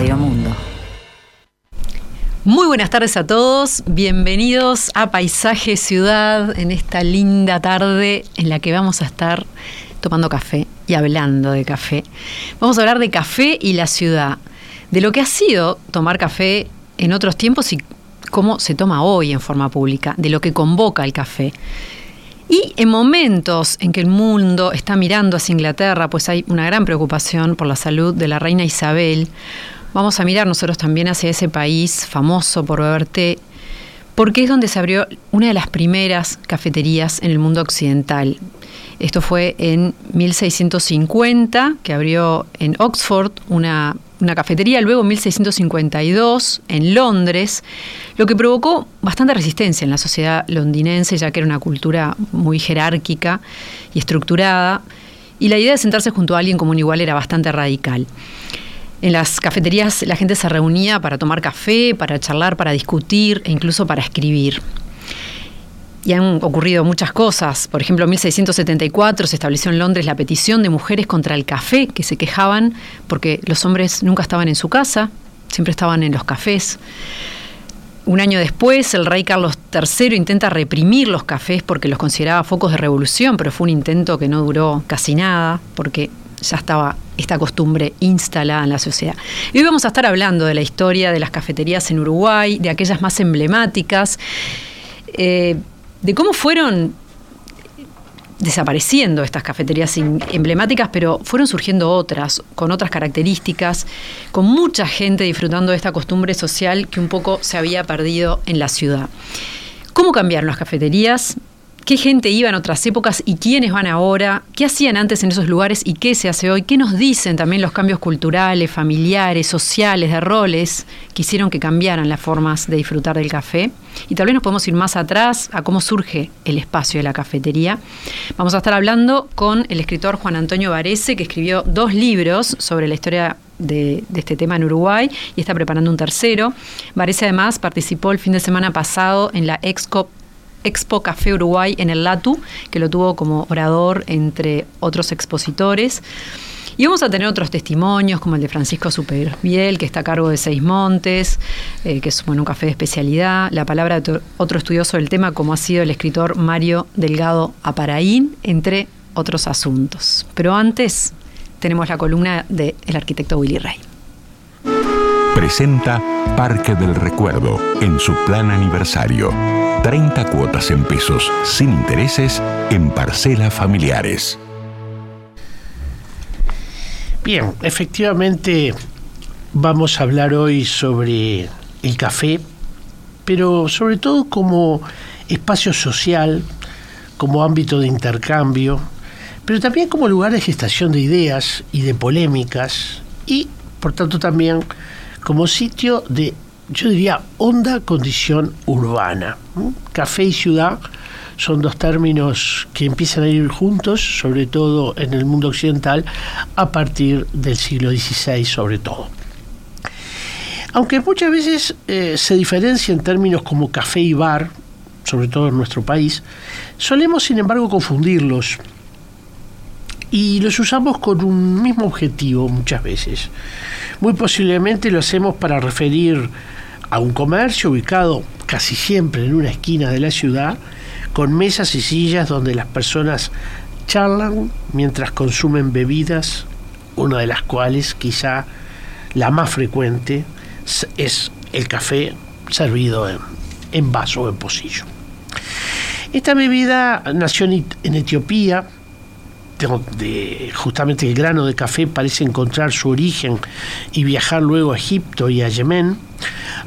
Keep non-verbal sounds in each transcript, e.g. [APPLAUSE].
Mundo. Muy buenas tardes a todos, bienvenidos a Paisaje Ciudad en esta linda tarde en la que vamos a estar tomando café y hablando de café. Vamos a hablar de café y la ciudad, de lo que ha sido tomar café en otros tiempos y cómo se toma hoy en forma pública, de lo que convoca el café. Y en momentos en que el mundo está mirando hacia Inglaterra, pues hay una gran preocupación por la salud de la reina Isabel, vamos a mirar nosotros también hacia ese país famoso por beber té, porque es donde se abrió una de las primeras cafeterías en el mundo occidental. Esto fue en 1650, que abrió en Oxford una, cafetería, luego en 1652 en Londres, lo que provocó bastante resistencia en la sociedad londinense, ya que era una cultura muy jerárquica y estructurada, y la idea de sentarse junto a alguien como un igual era bastante radical. En las cafeterías la gente se reunía para tomar café, para charlar, para discutir e incluso para escribir. Y han ocurrido muchas cosas. Por ejemplo, en 1674 se estableció en Londres la petición de mujeres contra el café, que se quejaban porque los hombres nunca estaban en su casa, siempre estaban en los cafés. Un año después, el rey Carlos III intenta reprimir los cafés porque los consideraba focos de revolución, pero fue un intento que no duró casi nada, porque ya estaba esta costumbre instalada en la sociedad. Y hoy vamos a estar hablando de la historia de las cafeterías en Uruguay, de aquellas más emblemáticas, eh, de cómo fueron desapareciendo estas cafeterías emblemáticas, pero fueron surgiendo otras, con otras características, con mucha gente disfrutando de esta costumbre social que un poco se había perdido en la ciudad. ¿Cómo cambiaron las cafeterías? Qué gente iba en otras épocas y quiénes van ahora, qué hacían antes en esos lugares y qué se hace hoy, qué nos dicen también los cambios culturales, familiares, sociales, de roles que hicieron que cambiaran las formas de disfrutar del café. Y tal vez nos podemos ir más atrás a cómo surge el espacio de la cafetería. Vamos a estar hablando con el escritor Juan Antonio Varese, que escribió dos libros sobre la historia de, de, este tema en Uruguay y está preparando un tercero. Varese además participó el fin de semana pasado en la Exco Expo Café Uruguay en el LATU, que lo tuvo como orador entre otros expositores. Y vamos a tener otros testimonios, como el de Francisco Superviel, que está a cargo de Seis Montes, eh, que es un café de especialidad. La palabra de otro estudioso del tema, como ha sido el escritor Mario Delgado Aparaín, entre otros asuntos. Pero antes tenemos la columna del arquitecto Willy Rey. Presenta Parque del Recuerdo en su plan aniversario 30 cuotas en pesos sin intereses en parcelas familiares. Bien, efectivamente vamos a hablar hoy sobre el café, pero sobre todo como espacio social, como ámbito de intercambio, pero también como lugar de gestación de ideas y de polémicas y, por tanto, también como sitio de yo diría, honda condición urbana. Café y ciudad son dos términos que empiezan a ir juntos, sobre todo en el mundo occidental, a partir del siglo XVI, sobre todo. Aunque muchas veces eh, se diferencia en términos como café y bar, sobre todo en nuestro país, solemos sin embargo confundirlos y los usamos con un mismo objetivo muchas veces. Muy posiblemente lo hacemos para referir a un comercio ubicado casi siempre en una esquina de la ciudad, con mesas y sillas donde las personas charlan mientras consumen bebidas, una de las cuales quizá la más frecuente es el café servido en, vaso o en pocillo. Esta bebida nació en Etiopía, donde justamente el grano de café parece encontrar su origen y viajar luego a Egipto y a Yemen,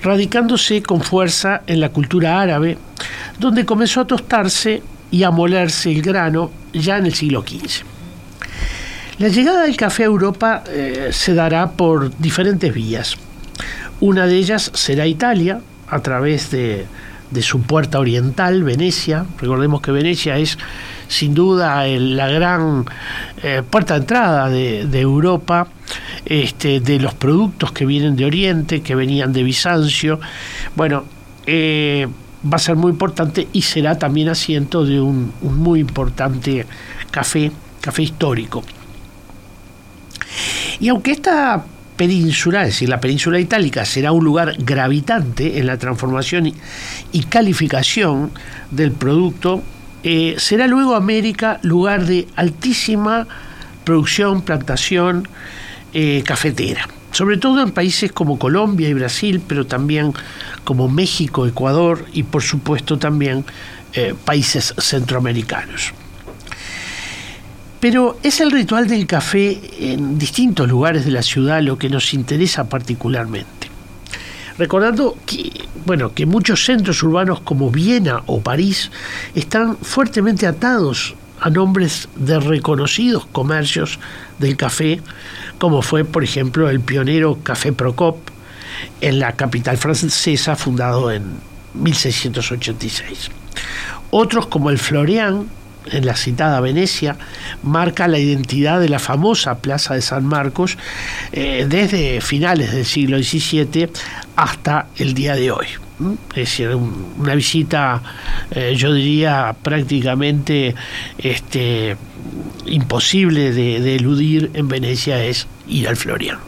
radicándose con fuerza en la cultura árabe, donde comenzó a tostarse y a molerse el grano ya en el siglo XV. La llegada del café a Europa eh, se dará por diferentes vías. Una de ellas será Italia, a través de, su puerta oriental, Venecia. Recordemos que Venecia es sin duda la gran eh, puerta de entrada de, Europa, este, de los productos que vienen de Oriente, que venían de Bizancio. Bueno, eh, va a ser muy importante y será también asiento de un, muy importante café, café histórico. Y aunque esta península, es decir, la península itálica, será un lugar gravitante en la transformación y, calificación del producto, eh, será luego América lugar de altísima producción, plantación eh, cafetera, sobre todo en países como Colombia y Brasil, pero también como México, Ecuador y por supuesto también eh, países centroamericanos. Pero es el ritual del café en distintos lugares de la ciudad lo que nos interesa particularmente. Recordando que, bueno, que muchos centros urbanos como Viena o París están fuertemente atados a nombres de reconocidos comercios del café, como fue, por ejemplo, el pionero Café Procop en la capital francesa, fundado en 1686. Otros, como el Florian, en la citada Venecia, marca la identidad de la famosa Plaza de San Marcos eh, desde finales del siglo XVII hasta el día de hoy. Es decir, una visita, eh, yo diría, prácticamente este, imposible de, de eludir en Venecia es ir al Florian.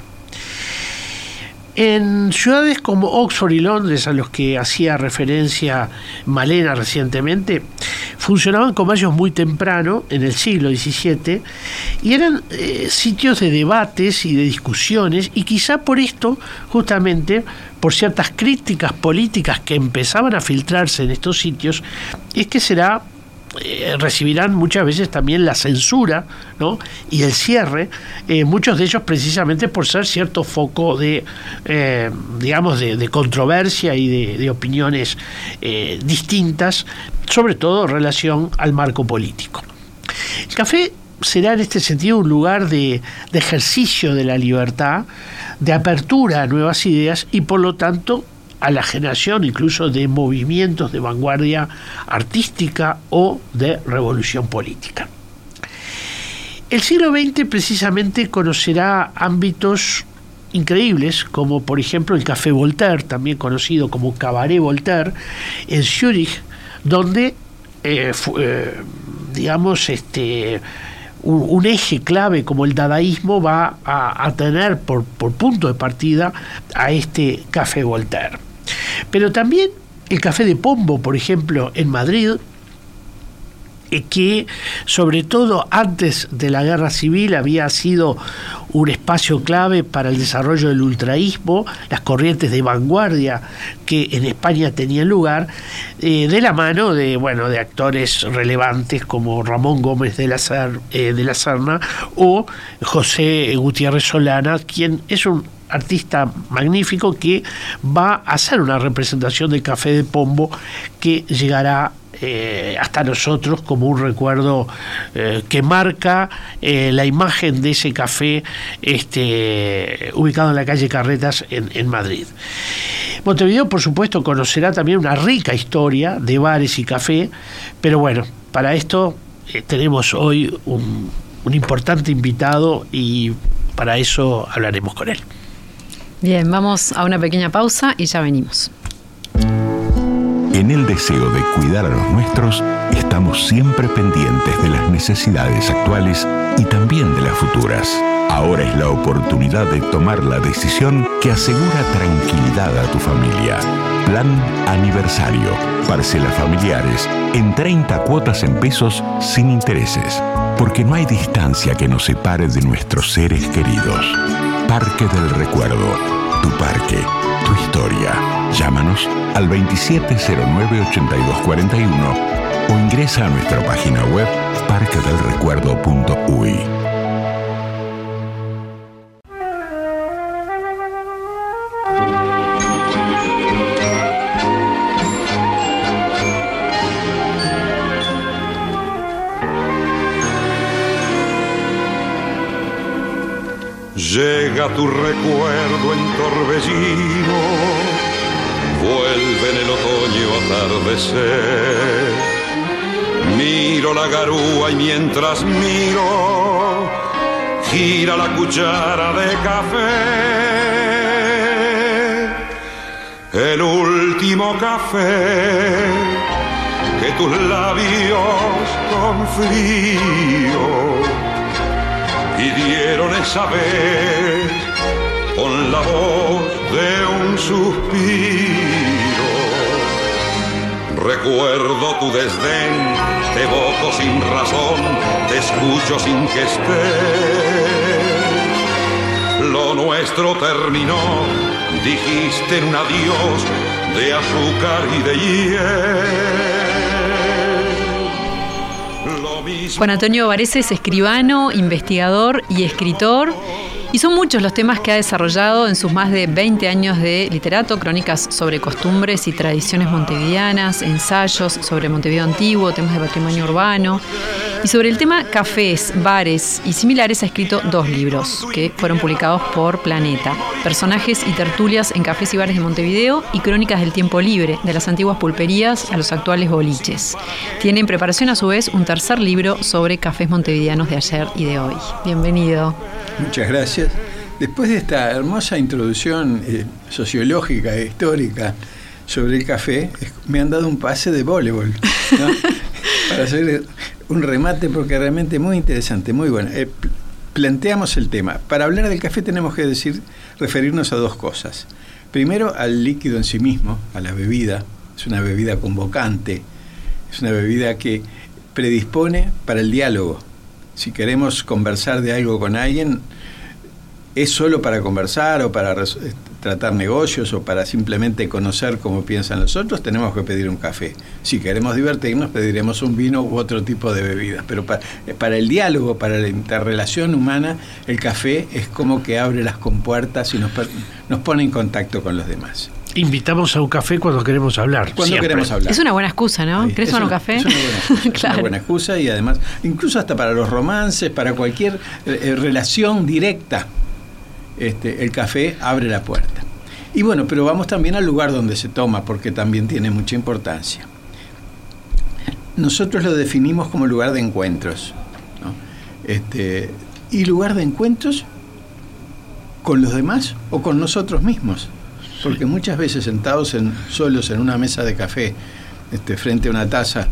En ciudades como Oxford y Londres, a los que hacía referencia Malena recientemente, funcionaban comercios muy temprano, en el siglo XVII, y eran eh, sitios de debates y de discusiones, y quizá por esto, justamente, por ciertas críticas políticas que empezaban a filtrarse en estos sitios, es que será eh, recibirán muchas veces también la censura ¿no? y el cierre, eh, muchos de ellos precisamente por ser cierto foco de, eh, digamos, de, controversia y de, opiniones distintas, sobre todo en relación al marco político. El café será en este sentido un lugar de, de ejercicio de la libertad, de apertura a nuevas ideas y por lo tanto a la generación incluso de movimientos de vanguardia artística o de revolución política. El siglo XX precisamente conocerá ámbitos increíbles, como por ejemplo el Café Voltaire, también conocido como Cabaret Voltaire, en Zúrich, donde, eh, eh, digamos, este, un, eje clave como el dadaísmo va a, tener por, por punto de partida a este Café Voltaire. Pero también el café de Pombo, por ejemplo, en Madrid, eh, que sobre todo antes de la guerra civil había sido un espacio clave para el desarrollo del ultraísmo, las corrientes de vanguardia que en España tenían lugar, eh, de la mano de, bueno, de actores relevantes como Ramón Gómez de la, eh, de la Serna o José Gutiérrez Solana, quien es un artista magnífico que va a hacer una representación del Café de Pombo que llegará eh, hasta nosotros como un recuerdo eh, que marca eh, la imagen de ese café este, ubicado en la calle Carretas en, Madrid. Montevideo, por supuesto, conocerá también una rica historia de bares y café, pero bueno, para esto tenemos hoy un importante invitado y para eso hablaremos con él. Bien, vamos a una pequeña pausa y ya venimos. En el deseo de cuidar a los nuestros, estamos siempre pendientes de las necesidades actuales y también de las futuras. Ahora es la oportunidad de tomar la decisión que asegura tranquilidad a tu familia. Plan Aniversario. Parcelas familiares en 30 cuotas en pesos sin intereses. Porque no hay distancia que nos separe de nuestros seres queridos. Parque del Recuerdo. Tu parque, tu historia. Llámanos al 2709-8241 o ingresa a nuestra página web parquedelrecuerdo.ui. Llega tu recuerdo en torbellino, vuelve en el otoño atardecer. Miro la garúa y mientras miro, gira la cuchara de café. El último café que tus labios con pidieron esa vez con la voz de un suspiro. Recuerdo tu desdén, te evoco sin razón, te escucho sin que esté. Lo nuestro terminó, dijiste en un adiós de azúcar y de hiel. Juan Antonio Varese es escribano, investigador y escritor. Y son muchos los temas que ha desarrollado en sus más de 20 años de literato, crónicas sobre costumbres y tradiciones montevideanas, ensayos sobre Montevideo antiguo, temas de patrimonio urbano. Y sobre el tema cafés, bares y similares ha escrito dos libros que fueron publicados por Planeta. Personajes y tertulias en cafés y bares de Montevideo y crónicas del tiempo libre, de las antiguas pulperías a los actuales boliches. Tiene en preparación a su vez un tercer libro sobre cafés montevideanos de ayer y de hoy. Bienvenido. Muchas gracias. Después de esta hermosa introducción eh, sociológica e histórica sobre el café, me han dado un pase de voleibol [LAUGHS] para hacer un remate porque realmente muy interesante, muy bueno. Eh, planteamos el tema. Para hablar del café tenemos que decir, referirnos a dos cosas. Primero al líquido en sí mismo, a la bebida. Es una bebida convocante, es una bebida que predispone para el diálogo si queremos conversar de algo con alguien, ¿es solo para conversar o para tratar negocios o para simplemente conocer cómo piensan los otros? Tenemos que pedir un café. Si queremos divertirnos, pediremos un vino u otro tipo de bebidas. Pero para, para el diálogo, para la interrelación humana, el café es como que abre las compuertas y nos, nos pone en contacto con los demás invitamos a un café cuando queremos hablar. Cuando queremos hablar. Es una buena excusa, ¿no? ¿Querés tomar un café? Es una buena excusa, [LAUGHS] claro. una buena excusa y además, incluso hasta para los romances, para cualquier eh, eh, relación directa, este, el café abre la puerta. Y bueno, pero vamos también al lugar donde se toma, porque también tiene mucha importancia. Nosotros lo definimos como lugar de encuentros. ¿no? Este, y lugar de encuentros con los demás o con nosotros mismos. Porque muchas veces sentados en, solos en una mesa de café, este, frente a una taza,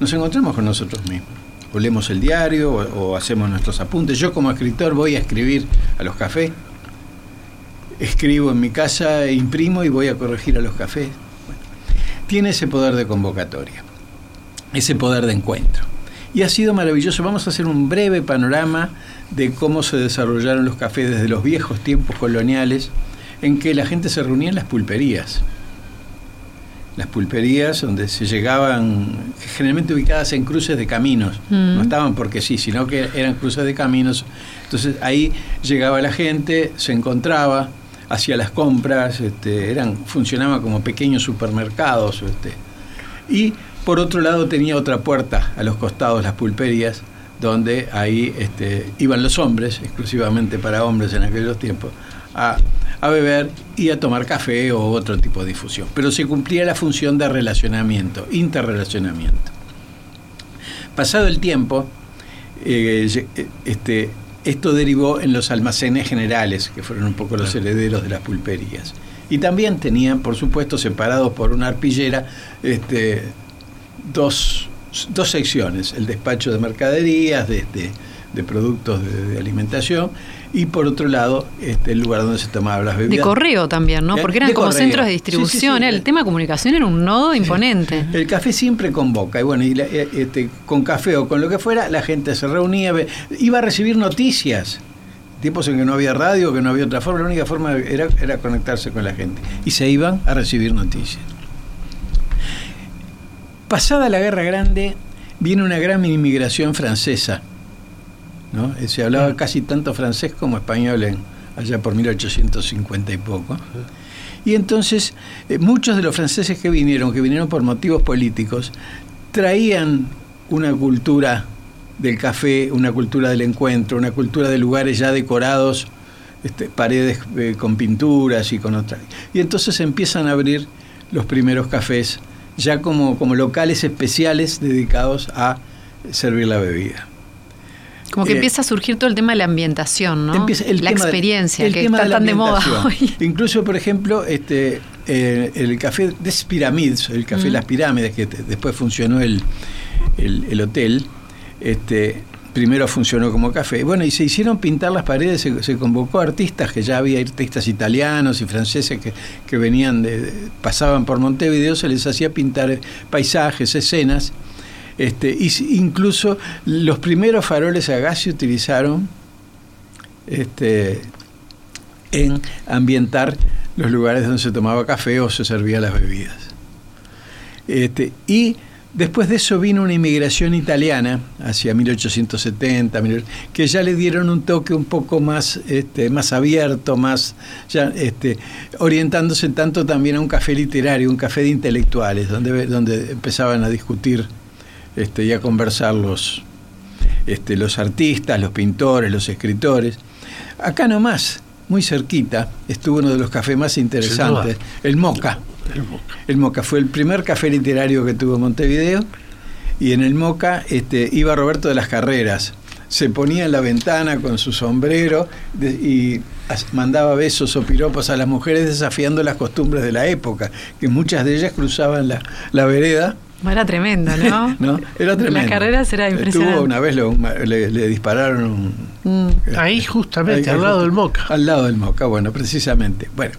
nos encontramos con nosotros mismos. O leemos el diario o, hacemos nuestros apuntes. Yo como escritor voy a escribir a los cafés. Escribo en mi casa, imprimo y voy a corregir a los cafés. tiene ese poder de convocatoria, ese poder de encuentro. Y ha sido maravilloso. Vamos a hacer un breve panorama de cómo se desarrollaron los cafés desde los viejos tiempos coloniales en que la gente se reunía en las pulperías. Las pulperías donde se llegaban, generalmente ubicadas en cruces de caminos, no mm. estaban porque sí, sino que eran cruces de caminos. Entonces ahí llegaba la gente, se encontraba, hacía las compras, este, eran, funcionaban como pequeños supermercados. Este. Y por otro lado tenía otra puerta a los costados, las pulperías, donde ahí este, iban los hombres, exclusivamente para hombres en aquellos tiempos, a beber y a tomar café o otro tipo de difusión. Pero se cumplía la función de relacionamiento, interrelacionamiento. Pasado el tiempo, eh, este, esto derivó en los almacenes generales, que fueron un poco los herederos de las pulperías. Y también tenían, por supuesto, separados por una arpillera, este, dos, secciones, el despacho de mercaderías, de, de productos de alimentación, y por otro lado este, el lugar donde se tomaban las bebidas. De correo también, ¿no? Porque eran como centros de distribución. el tema de comunicación era un nodo imponente. El café siempre convoca. Y bueno, y eh, este, con café o con lo que fuera, la gente se reunía, iba a recibir noticias. Tiempos en que no había radio, que no había otra forma, la única forma era, era conectarse con la gente. Y se iban a recibir noticias. Pasada la Guerra Grande, viene una gran inmigración francesa ¿no? Eh, se hablaba casi tanto francés como español en, allá por 1850 y poco. Y entonces eh, muchos de los franceses que vinieron, que vinieron por motivos políticos, traían una cultura del café, una cultura del encuentro, una cultura de lugares ya decorados este, paredes eh, con pinturas y con otras. Y entonces empiezan a abrir los primeros cafés ya como, como locales especiales dedicados a servir la bebida. Como que Eh, empieza a surgir todo el tema de la ambientación, ¿no? Empieza el la tema de- experiencia, el que tema está tan de moda hoy. [LAUGHS] Incluso, por ejemplo, este, eh, el café Des Pyramids, el café Mm. Las Pirámides, que te- después funcionó el, el, el hotel, este, primero funcionó como café. Bueno, y se hicieron pintar las paredes, se, se convocó a artistas, que ya había artistas italianos y franceses que, que venían, de, de- pasaban por Montevideo, se les hacía pintar paisajes, escenas. Este, incluso los primeros faroles a gas se utilizaron este, en ambientar los lugares donde se tomaba café o se servía las bebidas. Este, y después de eso vino una inmigración italiana hacia 1870, mil- que ya le dieron un toque un poco más, este, más abierto, más ya, este, orientándose tanto también a un café literario, un café de intelectuales, donde, donde empezaban a discutir este, y a conversar los, este, los artistas, los pintores, los escritores. Acá nomás, muy cerquita, estuvo uno de los cafés más interesantes, el Moca. El Moca. El Moca fue el primer café literario que tuvo Montevideo y en el Moca este, iba Roberto de las Carreras. Se ponía en la ventana con su sombrero de- y mandaba besos o piropos a las mujeres desafiando las costumbres de la época, que muchas de ellas cruzaban la, la vereda. Era tremendo, ¿no? [LAUGHS] ¿no? Era tremendo. Las carreras era Tuvo impresionante. una vez lo- le, le dispararon un, Mm. Ahí justamente, Ahí- al lado del Moca. Al lado del Moca, bueno, precisamente. Bueno.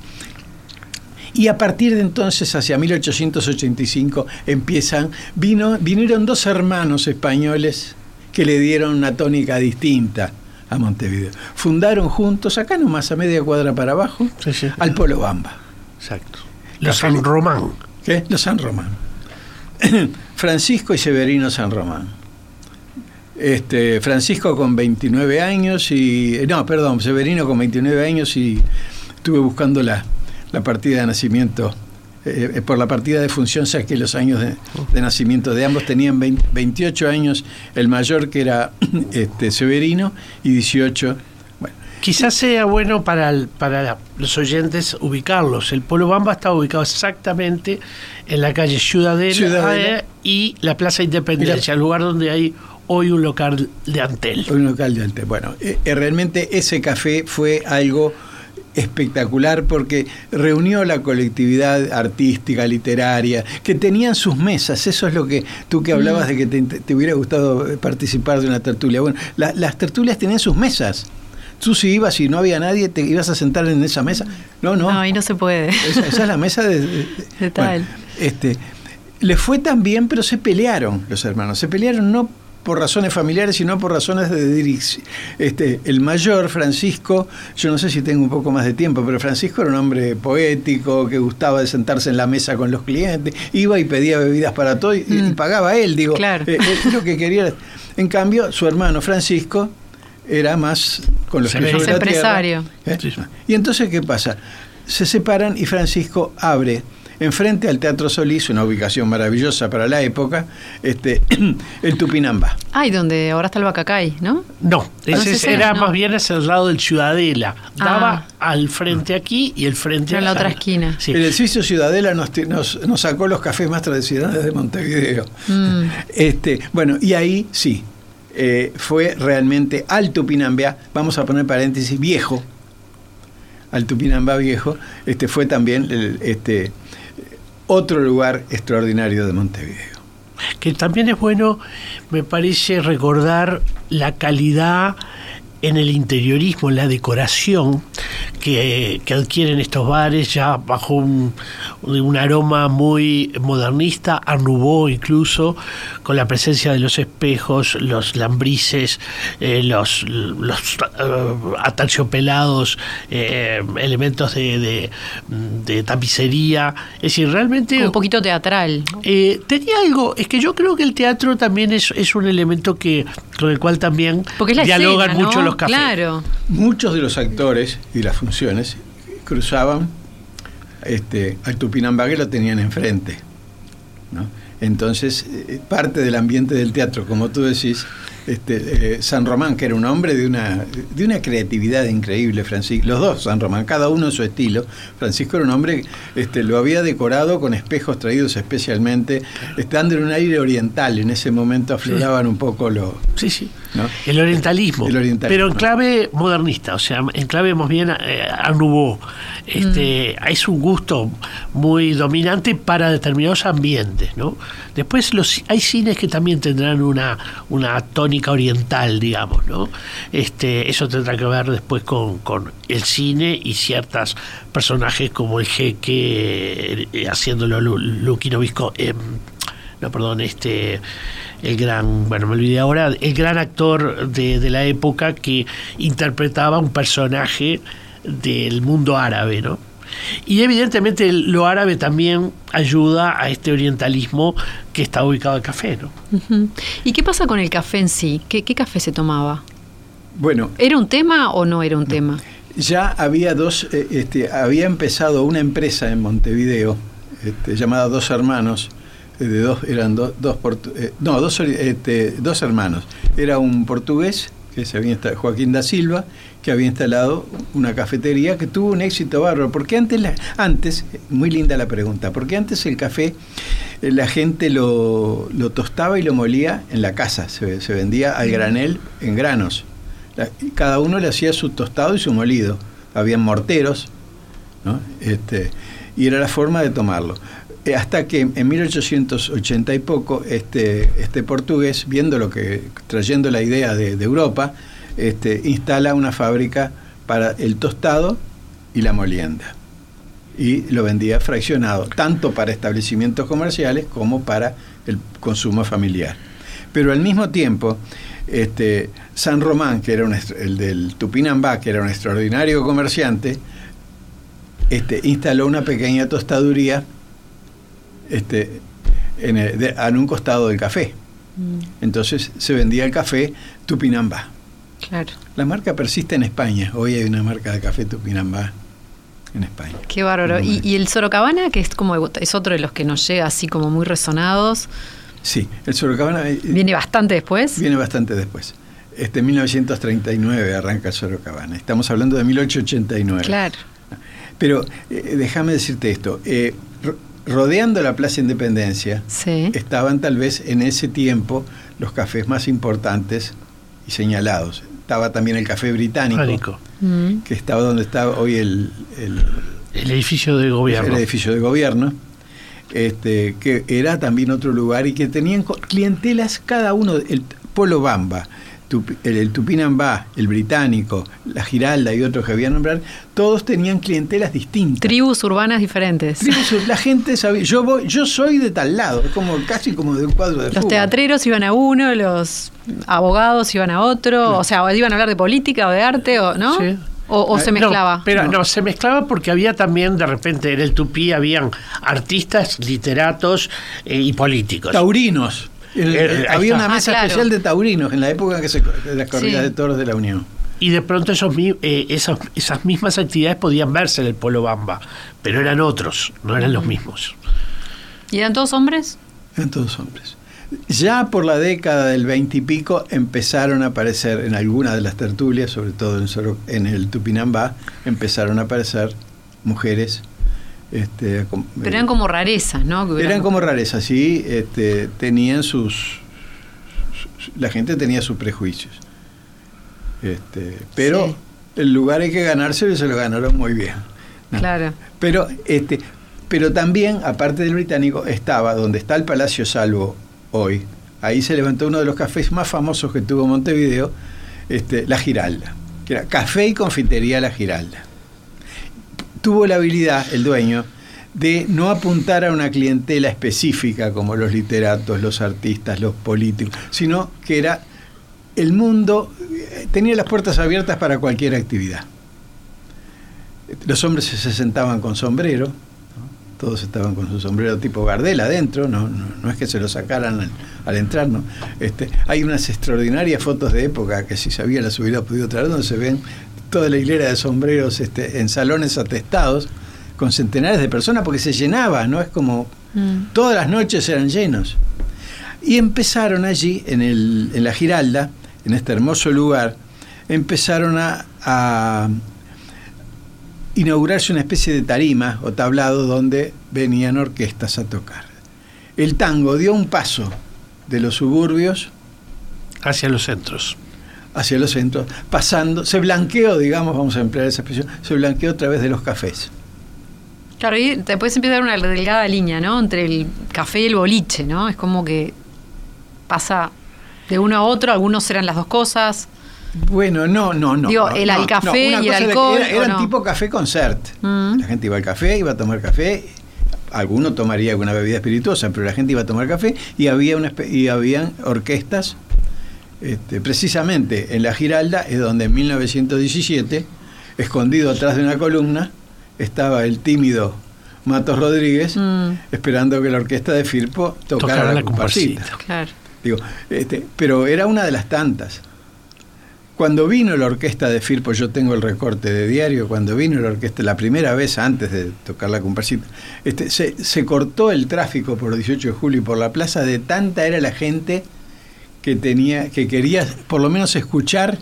Y a partir de entonces, hacia 1885, empiezan, vino, vinieron dos hermanos españoles que le dieron una tónica distinta a Montevideo. Fundaron juntos, acá nomás a media cuadra para abajo, Sí, sí. al Polo Bamba. Exacto. Los San Román. ¿Qué? Los San Román. [COUGHS] Francisco y Severino San Román. Este, Francisco con 29 años y. No, perdón, Severino con 29 años y estuve buscando la, la partida de nacimiento. eh, eh, por la partida de función saqué los años de, de nacimiento de ambos. Tenían 20 28 años, el mayor que era [COUGHS] este, Severino y 18. Quizás sea bueno para, el- para los oyentes ubicarlos. El Polo Bamba está ubicado exactamente en la calle Ciudadela, Ciudadela. y la Plaza Independencia, el lugar donde hay hoy un local de Antel. Un local de Alte. Bueno, eh, eh, realmente ese café fue algo espectacular porque reunió la colectividad artística, literaria, que tenían sus mesas. Eso es lo que tú que hablabas de que te, te hubiera gustado participar de una tertulia. Bueno, la- las tertulias tenían sus mesas. Tú si ibas y no había nadie, te ibas a sentar en esa mesa. No, no. No, ahí no se puede. Esa, esa es la mesa de... de- [LAUGHS] De tal. este, les fue tan bien, pero se pelearon los hermanos. Se pelearon no por razones familiares, sino por razones de dirección. Este, el mayor, Francisco, yo no sé si tengo un poco más de tiempo, pero Francisco era un hombre poético, que gustaba de sentarse en la mesa con los clientes, iba y pedía bebidas para todo y, y Mm. pagaba él, digo. Claro. Eh, eh, lo que quería. En cambio, su hermano Francisco era más con los Se la tierra. empresario. ¿Eh? Sí. Y entonces, ¿qué pasa? Se separan y Francisco abre enfrente al Teatro Solís, una ubicación maravillosa para la época, este, [CLEARS THROAT] el Tupinamba. Ay, donde ahora está el Bacacay, ¿no? No, ese Entonces era no. más bien hacia el lado del Ciudadela. Daba Ah. al frente aquí y el frente En la otra esquina. Sí. El edificio Ciudadela nos, nos sacó los cafés más tradicionales de Montevideo. Mm. Este, bueno, y ahí sí, eh, fue realmente al Tupinambá, vamos a poner paréntesis, viejo, al Tupinambá viejo, este fue también el- este, otro lugar extraordinario de Montevideo. que también es bueno, me parece, recordar la calidad en el interiorismo, en la decoración que, adquieren estos bares ya bajo un, un aroma muy modernista, Nouveau incluso, con la presencia de los espejos, los lambrices, eh, los, los aterciopelados, eh, elementos de, de- de tapicería. Es decir, realmente... Como un poquito teatral. Eh, tenía algo, es que yo creo que el teatro también es, es un elemento que con el cual también dialogan escena, mucho los cafés. Claro. Muchos de los actores y las funciones cruzaban este, al Tupinambá que lo tenían enfrente. ¿no? Entonces, eh, parte del ambiente del teatro, como tú decís, este, eh, San Román, que era un hombre de una, de una creatividad increíble, Francisco. Los dos, San Román, cada uno en su estilo. Francisco era un hombre, este, lo había decorado con espejos traídos especialmente, estando en un aire oriental. En ese momento afloraban un poco lo. Sí, sí. El, orientalismo, El orientalismo. Pero en clave modernista, o sea, en clave más bien eh, Art Nouveau. Este, Es un gusto muy dominante para determinados ambientes, ¿no? Después los, hay cines que también tendrán una, una tónica oriental, digamos, ¿no? Este, eso tendrá que ver después con, con el cine y ciertos personajes como el jeque eh, haciéndolo Lu- Luquino Visco. em, no, perdón, este el gran, bueno, me olvidé ahora, el gran actor de, de la época que interpretaba un personaje del mundo árabe, ¿no? Y evidentemente lo árabe también ayuda a este orientalismo que está ubicado el café, ¿no? ¿Y qué pasa con el café en sí? ¿Qué, qué café se tomaba? Bueno, ¿Era un tema o no era un tema? ya había dos, eh, este, había empezado una empresa en Montevideo este, llamada Dos Hermanos, eh, de dos, eran do- dos, portu- eh, no, dos, este, dos hermanos. Era un portugués, que se había Joaquín da Silva, que había instalado una cafetería que tuvo un éxito bárbaro. Porque antes, la- antes muy linda la pregunta, porque antes el café eh, la gente lo, lo tostaba y lo molía en la casa, se, se vendía al granel en granos. La- cada uno le hacía su tostado y su molido. Habían morteros, ¿no? Este, y era la forma de tomarlo. Eh, Hasta que en 1880 y poco, este, este portugués, viendo lo que, trayendo la idea de, Europa, este, instala una fábrica para el tostado y la molienda. Y lo vendía fraccionado, tanto para establecimientos comerciales como para el consumo familiar. Pero al mismo tiempo, este, San Román, que era un el del Tupinambá, que era un extraordinario comerciante, este, instaló una pequeña tostaduría este, en, el- de- en un costado del café. Entonces se vendía el café Tupinambá. Claro. La marca persiste en España. Hoy hay una marca de café Tupinambá en España. Qué bárbaro. Y, el Sorocabana, que es como es otro de los que nos llega así como muy resonados, Sí, el Sorocabana eh, viene bastante después. viene bastante después. Este 1939 arranca el Sorocabana. Estamos hablando de 1889. Claro. Pero eh, déjame decirte esto. eh, rodeando la Plaza Independencia Sí. estaban tal vez en ese tiempo los cafés más importantes y señalados. Estaba también el café británico. Mm. que estaba donde está hoy el, el- El edificio de gobierno. el edificio de gobierno, este, que era también otro lugar y que tenían clientelas cada uno, el Polo Bamba, Tupi- el, el Tupinambá, el británico, la Giralda y otros que voy a nombrar, todos tenían clientelas distintas. Tribus urbanas diferentes. Tribus, la gente sabía, yo voy, yo soy de tal lado, es como casi como de un cuadro de Los fútbol. teatreros iban a uno, los abogados iban a otro, o sea, o iban a hablar de política o de arte, o ¿no? Sí. O, o se Ah, No, mezclaba. pero No. no. se mezclaba porque había también, de repente, en el Tupí habían artistas, literatos eh, y políticos. Taurinos. El- el- ahí había está. una Ah, mesa claro. especial de taurinos en la época que se de las corridas Sí. de toros de la Unión. Y de pronto esos, eh, esos- esas mismas actividades podían verse en el Polo Bamba, pero eran otros, no eran los mismos. ¿Y eran todos hombres? Eran todos hombres. Ya por la década del veinte y pico empezaron a aparecer en algunas de las tertulias, sobre todo en el Tupinambá, empezaron a aparecer mujeres. Este, Pero eran como rarezas, ¿no? Eran como rarezas, sí, este, tenían sus, su- La gente tenía sus prejuicios. Este, pero Sí. el lugar hay que ganárselo y se lo ganaron muy bien. ¿no? Claro. Pero, este, pero también, aparte del británico, estaba donde está el Palacio Salvo hoy. Ahí se levantó uno de los cafés más famosos que tuvo Montevideo, este, La Giralda, que era café y confitería La Giralda. Tuvo la habilidad, el dueño, de no apuntar a una clientela específica como los literatos, los artistas, los políticos, sino que era el mundo, eh, tenía las puertas abiertas para cualquier actividad. Los hombres se sentaban con sombrero, todos estaban con su sombrero tipo Gardel adentro, no, no, es que se lo sacaran al, entrar, ¿no? Este, hay unas extraordinarias fotos de época que si sabía las hubiera podido traer, donde se ven toda la hilera de sombreros este, en salones atestados con centenares de personas porque se llenaba, ¿no? Es como Mm. todas las noches eran llenos. Y empezaron allí, en, el, en la Giralda, en este hermoso lugar, empezaron a, a inaugurarse una especie de tarima o tablado donde venían orquestas a tocar. El tango dio un paso de los suburbios hacia los centros. Hacia los centros, pasando, se blanqueó, digamos, vamos a emplear esa expresión, se blanqueó a través de los cafés. Claro, y después empieza a haber una delgada línea, ¿no? Entre el café y el boliche, ¿no? Es como que pasa de uno a otro, algunos eran las dos cosas. Bueno, no, no, no. Digo, no, el café no, y el alcohol. Era, era ¿o no? tipo café concert. Mm. La gente iba al café, iba a tomar café. Alguno tomaría alguna bebida espirituosa, pero la gente iba a tomar café y había una y habían orquestas. Este, precisamente en la Giralda es donde en 1917, escondido atrás de una columna, estaba el tímido Matos Rodríguez Mm. esperando que la orquesta de Firpo tocara, Tocara la, la comparsita. comparsita. Claro. Digo, este, pero era una de las tantas. Cuando vino la orquesta de Firpo, yo tengo el recorte de diario, cuando vino la orquesta la primera vez antes de tocar la comparsita, este, se, se cortó el tráfico por 18 de julio y por la plaza de tanta era la gente que tenía, que quería por lo menos escuchar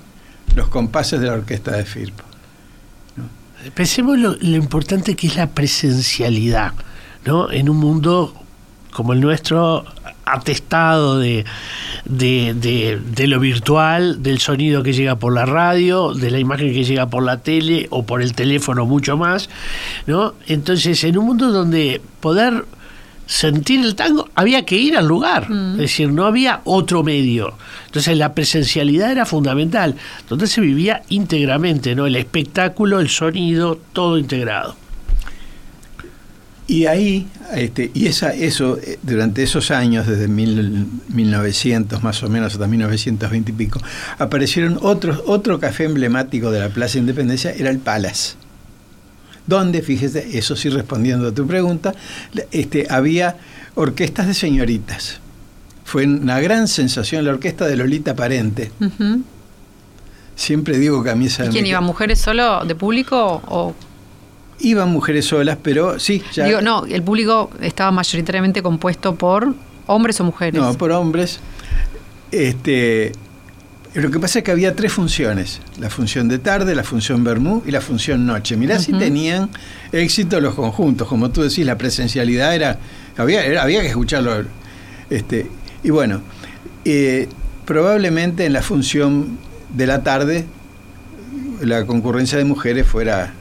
los compases de la orquesta de Firpo. Pensemos lo, lo importante que es la presencialidad, ¿no? En un mundo como el nuestro, atestado de, de, de- de lo virtual, del sonido que llega por la radio, de la imagen que llega por la tele o por el teléfono mucho más, ¿no? Entonces, en un mundo donde poder sentir el tango, había que ir al lugar, es decir, no había otro medio. Entonces la presencialidad era fundamental, donde se vivía íntegramente, ¿no? El espectáculo, el sonido, todo integrado. Y ahí, este, y esa, eso, eh, durante esos años, desde mil- 1900 más o menos hasta 1920 y pico, aparecieron otros, otro café emblemático de la Plaza Independencia, era el Palace. Donde, fíjese, eso sí respondiendo a tu pregunta, este, había orquestas de señoritas. Fue una gran sensación la orquesta de Lolita Parente. Siempre digo que a mí esa ¿Y quién iba? ¿Mujeres solo de público o Iban mujeres solas, pero sí, ya. Digo, no, el público estaba mayoritariamente compuesto por hombres o mujeres. No, por hombres. Este, lo que pasa es que había tres funciones: la función de tarde, la función Bermú y la función noche. Mirá si tenían éxito los conjuntos, como tú decís, la presencialidad era. Había, era- había que escucharlo. Este, y bueno, eh, probablemente en la función de la tarde la concurrencia de mujeres fuera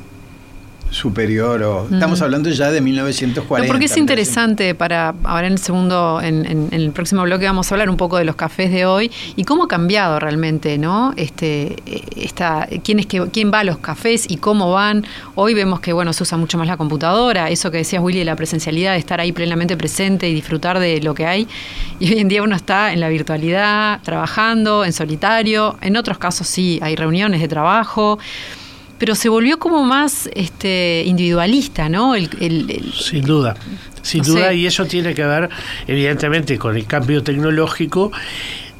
superior o estamos hablando ya de 1940 No, porque es 1950. interesante para ahora en el segundo, en, en- en el próximo bloque vamos a hablar un poco de los cafés de hoy y cómo ha cambiado realmente, ¿no? Este, eh, esta, quién es que, quién va a los cafés y cómo van. Hoy vemos que bueno se usa mucho más la computadora, eso que decías Willy de la presencialidad, de estar ahí plenamente presente y disfrutar de lo que hay. Y hoy en día uno está en la virtualidad, trabajando, en solitario. En otros casos sí, hay reuniones de trabajo. Pero se volvió como más este, individualista, ¿no? El- el- el- Sin duda, sin No duda, sé. y eso tiene que ver, evidentemente, con el cambio tecnológico,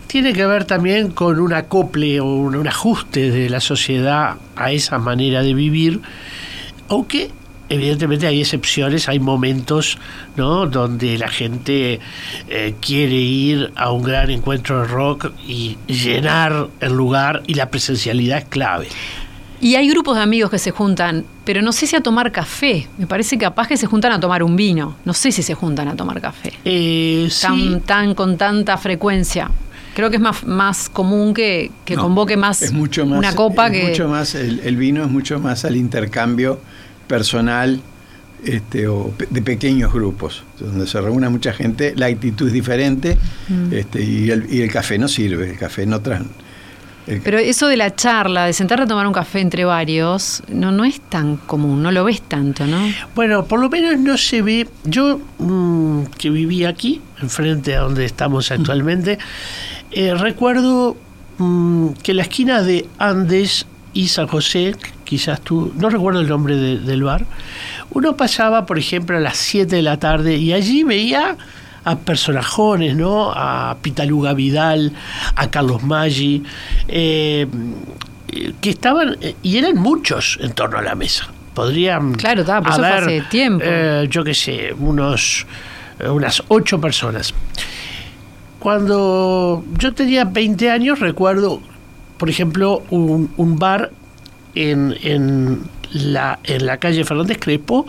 tiene que ver también con un acople o un, un ajuste de la sociedad a esa manera de vivir, aunque evidentemente hay excepciones, hay momentos ¿no? donde la gente eh, quiere ir a un gran encuentro de rock y llenar el lugar y la presencialidad es clave. Y hay grupos de amigos que se juntan, pero no sé si a tomar café. Me parece capaz que se juntan a tomar un vino. No sé si se juntan a tomar café. Eh, sí, Tan, tan, con tanta frecuencia. Creo que es más, más común que, que No, convoque más, es mucho más una copa es que. mucho más el, el vino es mucho más al intercambio personal este, o pe- de pequeños grupos donde se reúne mucha gente la actitud es diferente Mm. este, y, el, y el café no sirve el café no tran el- Pero eso de la charla, de sentarte a tomar un café entre varios, no, no es tan común, no lo ves tanto, ¿no? Bueno, por lo menos no se ve. Yo, mm, que viví aquí, enfrente a donde estamos actualmente, eh, recuerdo mm, que la esquina de Andes y San José, quizás tú, no recuerdo el nombre de- del bar, uno pasaba, por ejemplo, a las 7 de la tarde y allí veía a personajones, ¿no? A Pitaluga Vidal, a Carlos Maggi, eh, que estaban, eh, y eran muchos en torno a la mesa. Podrían Claro, eso fue haber, hace tiempo. eh, yo qué sé, unos, unas ocho personas. Cuando yo tenía 20 años, recuerdo, por ejemplo, un, un bar en, en, la, en la calle Fernández Crespo,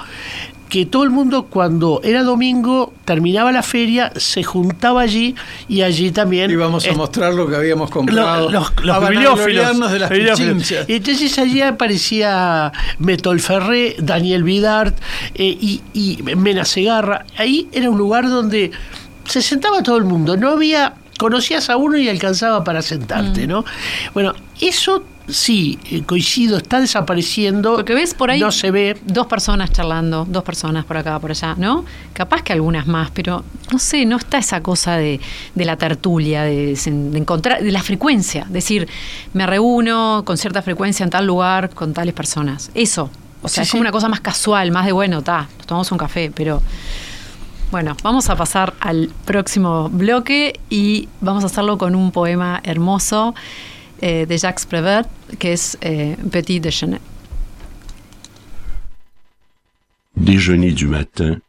que todo el mundo cuando era domingo terminaba la feria se juntaba allí y allí también íbamos a mostrar lo que habíamos comprado los, los, a bibliófilos, de las bibliófilos. y entonces allí aparecía Metol Ferré Daniel Vidart eh, y, y Mena Segarra ahí era un lugar donde se sentaba todo el mundo no había conocías a uno y alcanzaba para sentarte, Mm. ¿no? Bueno, eso sí, eh, coincido, está desapareciendo. Porque ves por ahí No se ve. dos personas charlando, dos personas por acá, por allá, ¿no? Capaz que algunas más, pero no sé, no está esa cosa de, de la tertulia, de, de encontrar, de la frecuencia. Decir, me reúno con cierta frecuencia en tal lugar con tales personas. Eso. O sea, Sí, es como sí. una cosa más casual, más de bueno, está, nos tomamos un café, pero. Bueno, vamos a pasar al próximo bloque y vamos a hacerlo con un poema hermoso eh, de Jacques Prévert, que es eh, Petit Déjeuner. Déjeuner du matin,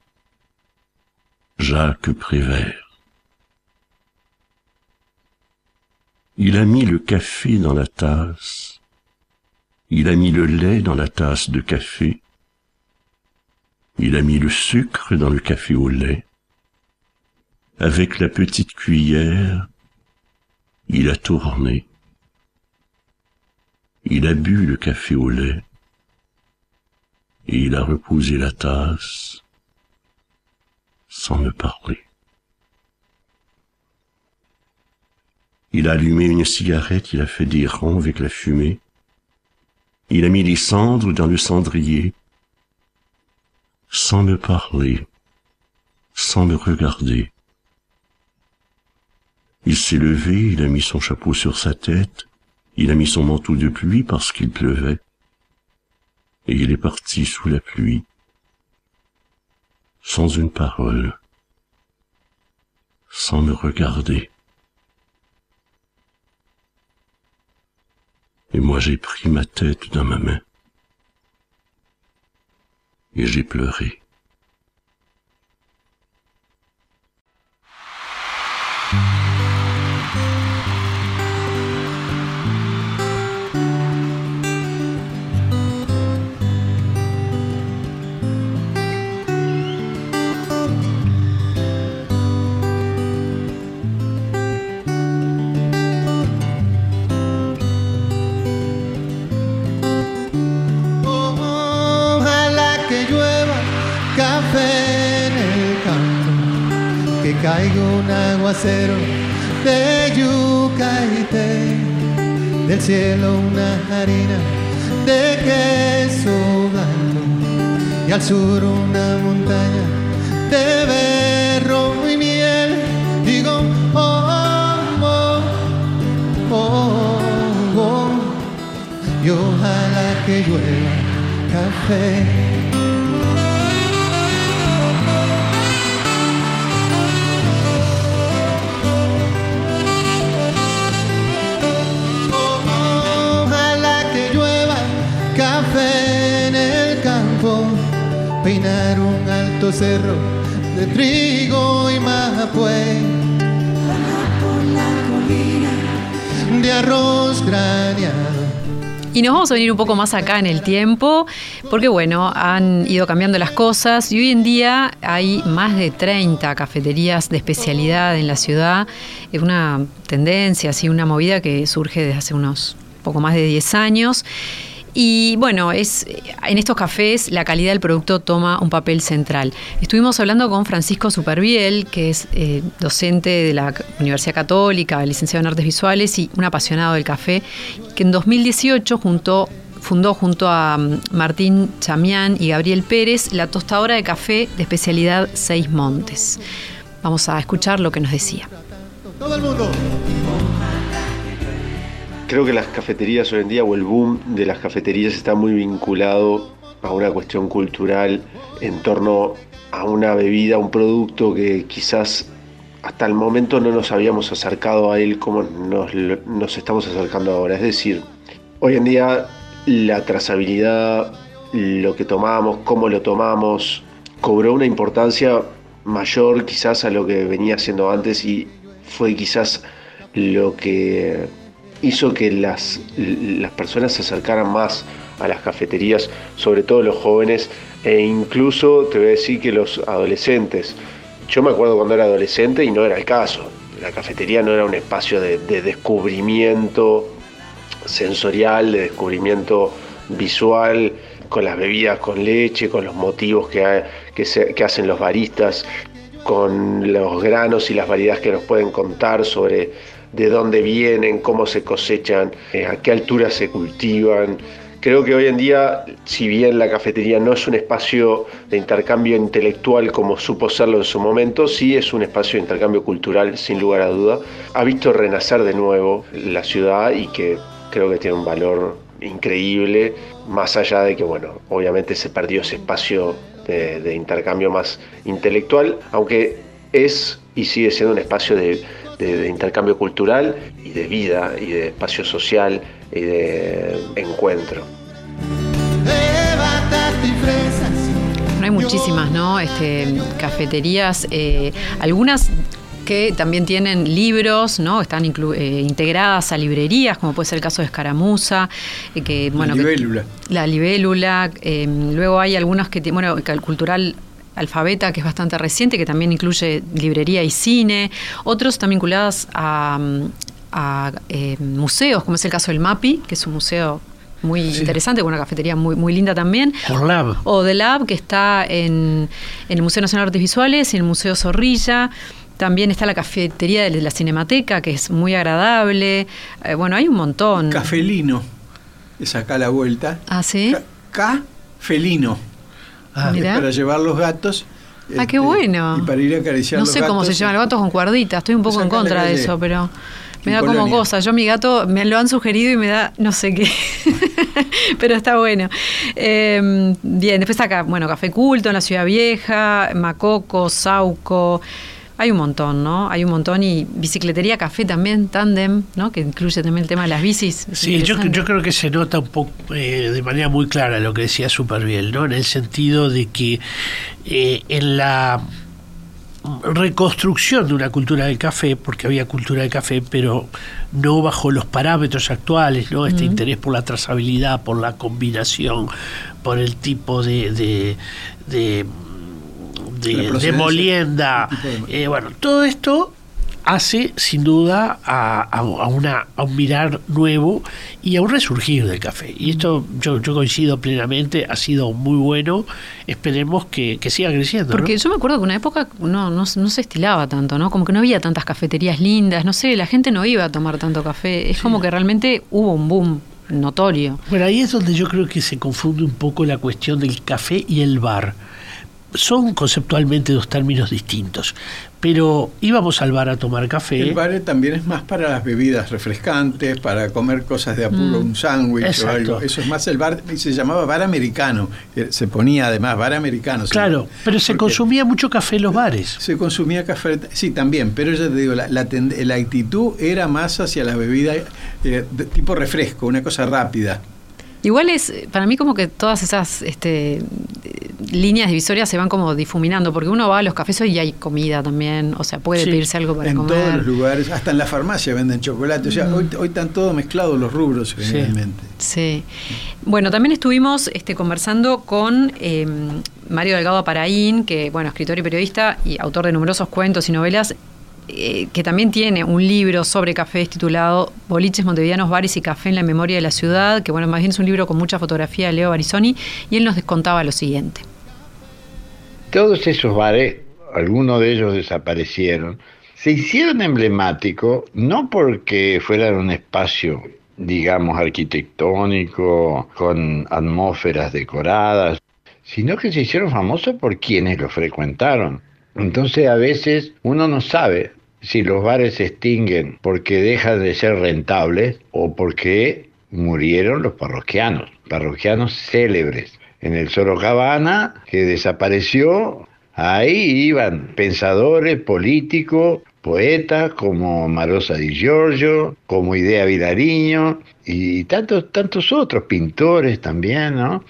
Jacques Prévert. Il a mis le café dans la tasse, il a mis le lait dans la tasse de café, il a mis le sucre dans le café au lait. Avec la petite cuillère, il a tourné. Il a bu le café au lait et il a reposé la tasse sans me parler. Il a allumé une cigarette, il a fait des ronds avec la fumée. Il a mis les cendres dans le cendrier sans me parler, sans me regarder. Il s'est levé, il a mis son chapeau sur sa tête, il a mis son manteau de pluie parce qu'il pleuvait et il est parti sous la pluie, sans une parole, sans me regarder. Et moi j'ai pris ma tête dans ma main, et j'ai pleuré. Un aguacero de yuca y té, del cielo una harina de queso blanco y al sur una montaña de berro y miel. Digo, oh, oh, oh, oh, y ojalá que llueva café. Peinar un alto cerro de trigo y mapué, de arroz graneado. Y nos vamos a venir un poco más acá en el tiempo, porque bueno, han ido cambiando las cosas y hoy en día hay más de 30 cafeterías de especialidad en la ciudad. Es una tendencia, así, una movida que surge desde hace unos poco más de 10 años. Y bueno, es en estos cafés la calidad del producto toma un papel central. Estuvimos hablando con Francisco Superviel, que es eh, docente de la Universidad Católica, licenciado en Artes Visuales y un apasionado del café, que en 2018 junto, fundó junto a mm, Martín Chamián y Gabriel Pérez la tostadora de café de especialidad Seis Montes. Vamos a escuchar lo que nos decía. Todo el mundo. Creo que las cafeterías hoy en día o el boom de las cafeterías está muy vinculado a una cuestión cultural en torno a una bebida, un producto que quizás hasta el momento no nos habíamos acercado a él como nos, estamos acercando ahora. Es decir, hoy en día la trazabilidad, lo que tomamos, cómo lo tomamos, cobró una importancia mayor quizás a lo que venía siendo antes y fue quizás lo que hizo que las, las personas se acercaran más a las cafeterías, sobre todo los jóvenes e incluso te voy a decir que los adolescentes. Yo me acuerdo cuando era adolescente y no era el caso. La cafetería no era un espacio de, descubrimiento sensorial, de descubrimiento visual, con las bebidas con leche, con los motivos que, que hacen los baristas, con los granos y las variedades que nos pueden contar sobre de dónde vienen, cómo se cosechan, eh, a qué altura se cultivan. Creo que hoy en día, si bien la cafetería no es un espacio de intercambio intelectual como supo serlo en su momento, sí es un espacio de intercambio cultural, sin lugar a duda. Ha visto renacer de nuevo la ciudad y que creo que tiene un valor increíble, más allá de que, bueno, obviamente se perdió ese espacio de, de intercambio más intelectual, aunque es y sigue siendo un espacio de de, intercambio cultural y de vida y de espacio social y de encuentro. No hay muchísimas, ¿no? Este, cafeterías, eh, algunas que también tienen libros, ¿no? Están eh, integradas a librerías, como puede ser el caso de Escaramuza, eh, que bueno, la libélula. la libélula. luego hay algunos que, bueno, el cultural Alfabeta, que es bastante reciente, que también incluye librería y cine, otros están vinculados a, eh, museos, como es el caso del MAPI, que es un museo muy interesante, con una cafetería muy, muy linda también. O Lab. O de Lab, que está en, el Museo Nacional de Artes Visuales y en el Museo Zorrilla. También está la cafetería de la Cinemateca, que es muy agradable. Eh, bueno, hay un montón. Cafelino, es acá la vuelta. Ah, sí. Cafelino. Ah, para llevar los gatos. Ah, qué este, bueno. Y para ir a acariciar No sé cómo se llaman los gatos con cuerdita, estoy un poco en contra de eso, pero me da como cosa. Yo mi gato me lo han sugerido y me da no sé qué. [LAUGHS] pero está bueno. Em, bien, después acá, bueno, Café Culto en la Ciudad Vieja, Macoco, Sauco. Hay un montón, ¿no? Hay un montón y bicicletería café también, Tandem, ¿no? Que incluye también el tema de las bicis. Sí, yo, yo, creo que se nota un poco eh, de manera muy clara lo que decía Superbiel, ¿no? En el sentido de que eh, en la reconstrucción de una cultura del café, porque había cultura del café, pero no bajo los parámetros actuales, ¿no? Este interés por la trazabilidad, por la combinación, por el tipo de de, molienda. Eh, bueno, todo esto hace sin duda a, una, a un mirar nuevo y a un resurgir del café. Y esto yo, yo coincido plenamente, ha sido muy bueno, esperemos que, siga creciendo. Porque yo me acuerdo que una época no, no, se estilaba tanto, ¿no? Como que no había tantas cafeterías lindas, no sé, la gente no iba a tomar tanto café, es como que realmente hubo un boom notorio. Bueno, ahí es donde yo creo que se confunde un poco la cuestión del café y el bar son conceptualmente dos términos distintos, pero íbamos al bar a tomar café. El bar también es más para las bebidas refrescantes, para comer cosas de apuro, mm. un sándwich o algo. Eso es más el bar, y se llamaba bar americano. Eh, se ponía además bar americano. Claro, pero se consumía mucho café en los bares. Se consumía café, sí, también, pero ya te digo, la, la, actitud era más hacia la bebida eh, de tipo refresco, una cosa rápida. Igual es, para mí como que todas esas este, líneas divisorias se van como difuminando, porque uno va a los cafés y hay comida también, o sea, puede pedirse algo para comer. En todos los lugares, hasta en la farmacia venden chocolate, o sea, hoy, hoy están todos mezclados los rubros generalmente. Sí. Bueno, también estuvimos este, conversando con em, Mario Delgado Paraín, que, bueno, escritor y periodista y autor de numerosos cuentos y novelas, eh, que también tiene un libro sobre café titulado Boliches Montevideanos, Bares y Café en la Memoria de la Ciudad, que bueno, más bien es un libro con mucha fotografía de Leo Barizoni, y él nos descontaba lo siguiente. Todos esos bares, algunos de ellos desaparecieron, se hicieron emblemáticos no porque fueran un espacio, digamos, arquitectónico, con atmósferas decoradas, sino que se hicieron famosos por quienes lo frecuentaron. Entonces a veces uno no sabe si los bares se extinguen porque dejan de ser rentables o porque murieron los parroquianos, parroquianos célebres. En el Sorocabana, que desapareció, ahí iban pensadores, políticos, poetas como Marosa di Giorgio, como Idea Vilariño y tantos, tantos otros, pintores también, ¿no?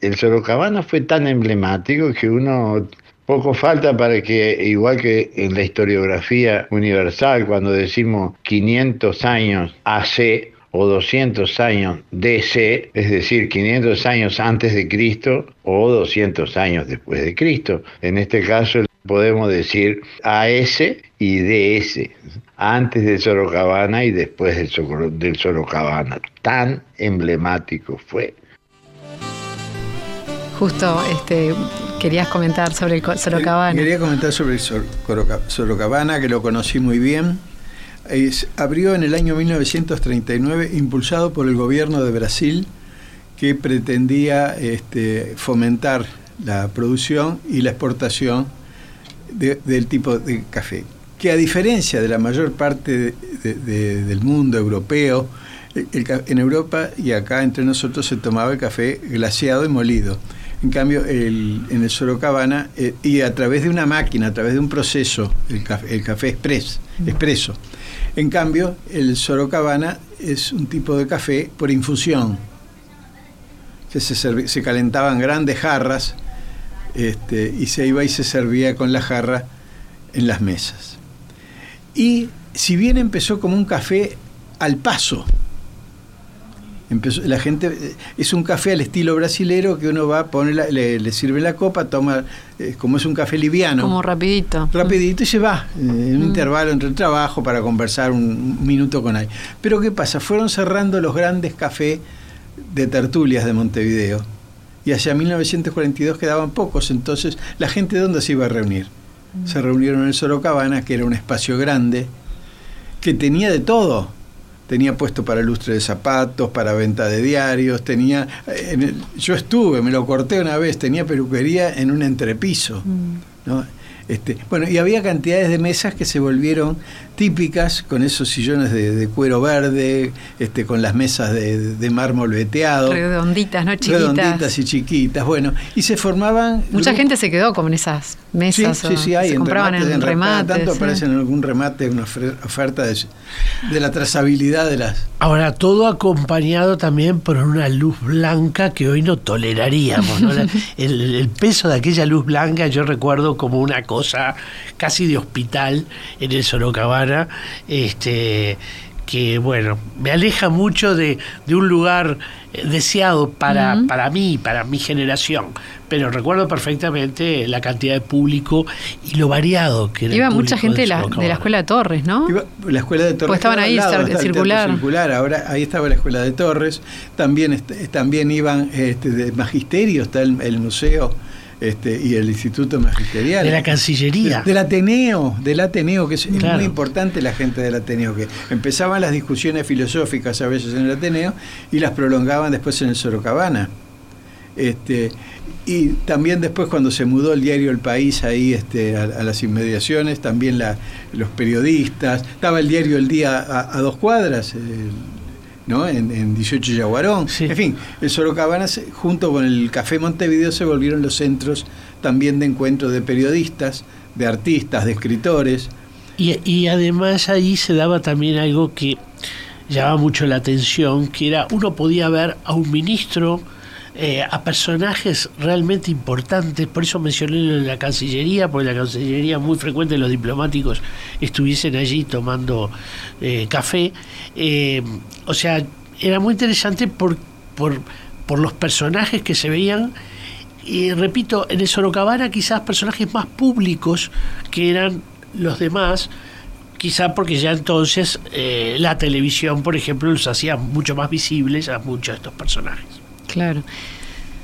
El Sorocabana fue tan emblemático que uno Poco falta para que, igual que en la historiografía universal, cuando decimos 500 años AC o 200 años DC, es decir, 500 años antes de Cristo o 200 años después de Cristo. En este caso podemos decir AS y DS, antes del Sorocabana y después del Sorocabana. Tan emblemático fue. Justo este, querías comentar sobre el Sorocabana. Quería comentar sobre el Sor- Sorocabana, que lo conocí muy bien. Es- abrió en el año 1939, impulsado por el gobierno de Brasil, que pretendía este, fomentar la producción y la exportación de- del tipo de café. Que a diferencia de la mayor parte de- de- de- del mundo europeo, el- el en Europa y acá entre nosotros se tomaba el café glaseado y molido. En cambio, el- en el Sorocabana, eh, y a través de una máquina, a través de un proceso, el café, el café express, expreso. En cambio, el Sorocabana es un tipo de café por infusión, que se, se calentaban grandes jarras este, y se iba y se servía con la jarra en las mesas. Y si bien empezó como un café al paso, empezó, la gente eh, es un café al estilo brasilero que uno va, pone la- le, le sirve la copa, toma, eh, como es un café liviano, Como rapidito. rapidito y se va, eh, en un Mm. intervalo entre el trabajo para conversar un, un minuto con alguien. Pero ¿qué pasa? Fueron cerrando los grandes cafés de tertulias de Montevideo y hacia 1942 quedaban pocos, entonces la gente de dónde se iba a reunir. Se reunieron en el Sorocabana, que era un espacio grande, que tenía de todo. Tenía puesto para lustre de zapatos, para venta de diarios, tenía... eh, en el- yo estuve, me lo corté una vez, tenía peluquería en un entrepiso. ¿no? Este, bueno, y había cantidades de mesas que se volvieron típicas con esos sillones de, de cuero verde, este, con las mesas de, de mármol veteado, Redonditas, ¿no? Chiquitas. redonditas y chiquitas, bueno, y se formaban... Mucha gente se quedó con esas mesas. sí, o sí, hay se en compraban remates, en remates, tanto sí. aparece en algún remate una oferta de, de la trazabilidad de las... Ahora, todo acompañado también por una luz blanca que hoy no toleraríamos. ¿no? La- [LAUGHS] el, el peso de aquella luz blanca yo recuerdo como una cosa casi de hospital en el Sorocabana, este, que bueno, me aleja mucho de, de un lugar eh, deseado para, para mí, para mi generación. Pero recuerdo perfectamente la cantidad de público y lo variado que era. el Iba mucha gente de la, de Sorocabana. la escuela de Torres, ¿no? Iba- la escuela de Torres. Pues estaban ahí, lado, está circular. circular. Ahora ahí estaba la escuela de Torres. También est- también iban este, de magisterio, está el, el museo este, y el instituto magisterial. De la Cancillería. De- del Ateneo, del Ateneo, que es, Claro. muy importante la gente del Ateneo, que empezaban las discusiones filosóficas a veces en el Ateneo y las prolongaban después en el Sorocabana. Este, y también después cuando se mudó el diario El País ahí este, a, a las inmediaciones, también la, los periodistas, estaba el diario El Día a, a dos cuadras, ¿no? en, en 18 Yaguarón. Sí. En fin, el Sorocabana junto con el Café Montevideo se volvieron los centros también de encuentro de periodistas, de artistas, de escritores. Y, y además ahí se daba también algo que llamaba mucho la atención, que era uno podía ver a un ministro, eh, a personajes realmente importantes, por eso mencioné lo de la Cancillería, porque la Cancillería muy frecuente los diplomáticos estuviesen allí tomando eh, café. Eh, o sea, era muy interesante por, por, por los personajes que se veían y repito, en el Sorocabana quizás personajes más públicos que eran los demás, quizá porque ya entonces la televisión, por ejemplo, los hacía mucho más visibles a muchos de estos personajes. Claro.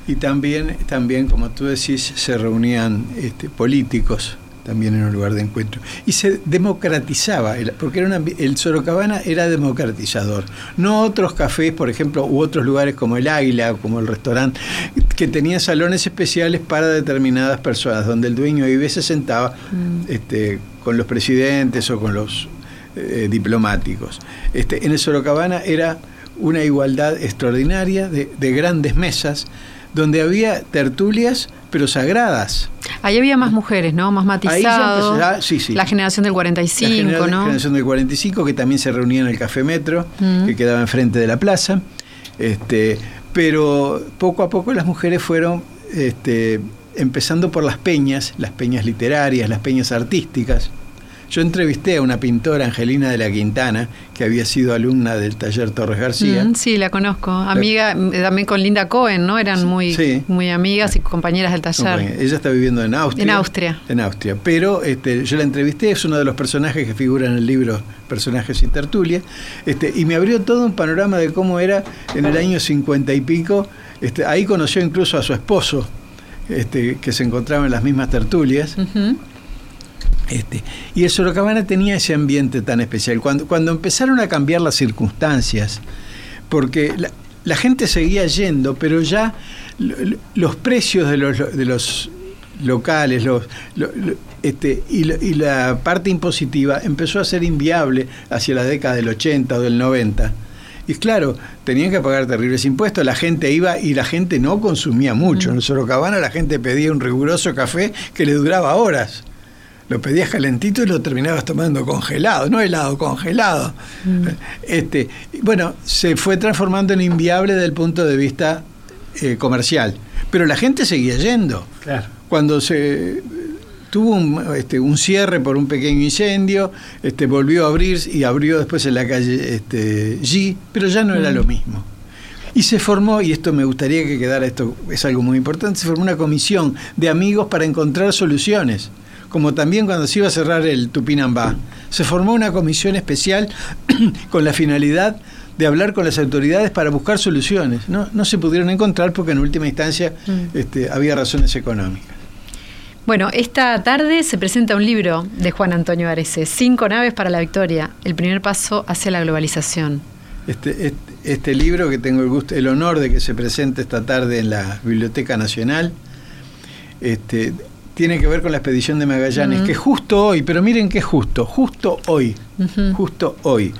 Y también, también como tú decís, se reunían este, políticos también en un lugar de encuentro. Y se democratizaba, porque era un ambi- el Sorocabana era democratizador. No otros cafés, por ejemplo, u otros lugares como el Águila o como el restaurante, que tenían salones especiales para determinadas personas, donde el dueño y se sentaba este, con los presidentes o con los eh, diplomáticos. Este, en el Sorocabana era una igualdad extraordinaria de, de grandes mesas, donde había tertulias, pero sagradas. Ahí había más mujeres, ¿no? Más Ahí matizado. empezó- ah, sí, sí. La generación del La 45, genera- ¿no? generación del 45, que también se reunía en el Café Metro, Mm. que quedaba enfrente de la plaza. Este, pero poco a poco las mujeres fueron este, empezando por las peñas, las peñas literarias, las peñas artísticas. Yo entrevisté a una pintora, Angelina de la Quintana, que había sido alumna del taller Torres García. Mm, sí, la conozco. Amiga, eh, también con Linda Cohen, ¿no? Eran muy, Sí. muy amigas y compañeras del taller. Ella está viviendo en Austria. En Austria. En Austria. Pero este, yo la entrevisté, es uno de los personajes que figura en el libro Personajes y Tertulia. Este, y me abrió todo un panorama de cómo era en el año cincuenta y pico. Este, ahí conoció incluso a su esposo, este, que se encontraba en las mismas tertulias. Este, y el Sorocabana tenía ese ambiente tan especial. Cuando, cuando empezaron a cambiar las circunstancias, porque la, la gente seguía yendo, pero ya lo- lo- los precios de los, de los locales los, lo- lo- este, y, lo- y la parte impositiva empezó a ser inviable hacia la década del 80 o del 90. Y claro, tenían que pagar terribles impuestos, la gente iba y la gente no consumía mucho. En el Sorocabana la gente pedía un riguroso café que le duraba horas. Lo pedías calentito y lo terminabas tomando congelado, no helado, congelado. Este, y bueno, se fue transformando en inviable desde el punto de vista eh, comercial. Pero la gente seguía yendo. Claro. Cuando se tuvo un, este, un cierre por un pequeño incendio, este, volvió a abrir y abrió después en la calle este, G, pero ya no era lo mismo. Y se formó, y esto me gustaría que quedara, esto es algo muy importante, se formó una comisión de amigos para encontrar soluciones. Como también cuando se iba a cerrar el Tupinambá, se formó una comisión especial [CLEARS THROAT] con la finalidad de hablar con las autoridades para buscar soluciones. No, no se pudieron encontrar porque en última instancia este, había razones económicas. Bueno, esta tarde se presenta un libro de Juan Antonio Arece, Cinco naves para la victoria, el primer paso hacia la globalización. Este, este, este libro que tengo el gusto, el honor de que se presente esta tarde en la Biblioteca Nacional, este, tiene que ver con la expedición de Magallanes, que justo hoy, pero miren qué justo, justo hoy, justo hoy,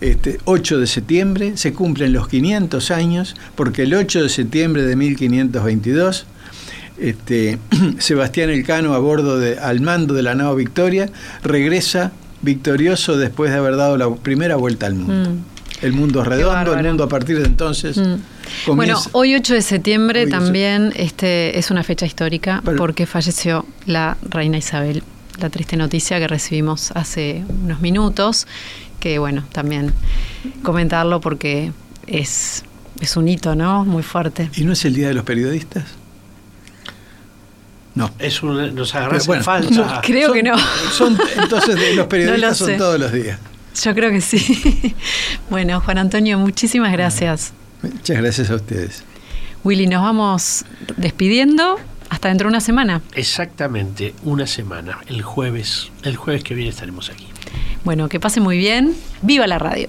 este, 8 de septiembre, se cumplen los 500 años, porque el 8 de septiembre de 1522, este, [CLEARS THROAT] Sebastián Elcano, a bordo de, al mando de la nave Victoria, regresa victorioso después de haber dado la primera vuelta al mundo. Mm. El mundo es redondo, el mundo a partir de entonces Mm. Bueno, hoy 8 de septiembre Hoy 8. también este, es una fecha histórica Pero- porque falleció la reina Isabel. La triste noticia que recibimos hace unos minutos, que bueno, también comentarlo porque es, es un hito, ¿no? Muy fuerte. ¿Y no es el Día de los Periodistas? No. Es un, nos agarras bueno, en falta. Creo que no. Son, entonces los [LAUGHS] No lo periodistas sé. son todos los días. Yo creo que sí. [LAUGHS] bueno, Juan Antonio, muchísimas gracias. Muchas gracias a ustedes. Willy, nos vamos despidiendo hasta dentro de una semana. Exactamente, una semana. El jueves, el jueves que viene estaremos aquí. Bueno, que pase muy bien. ¡Viva la radio!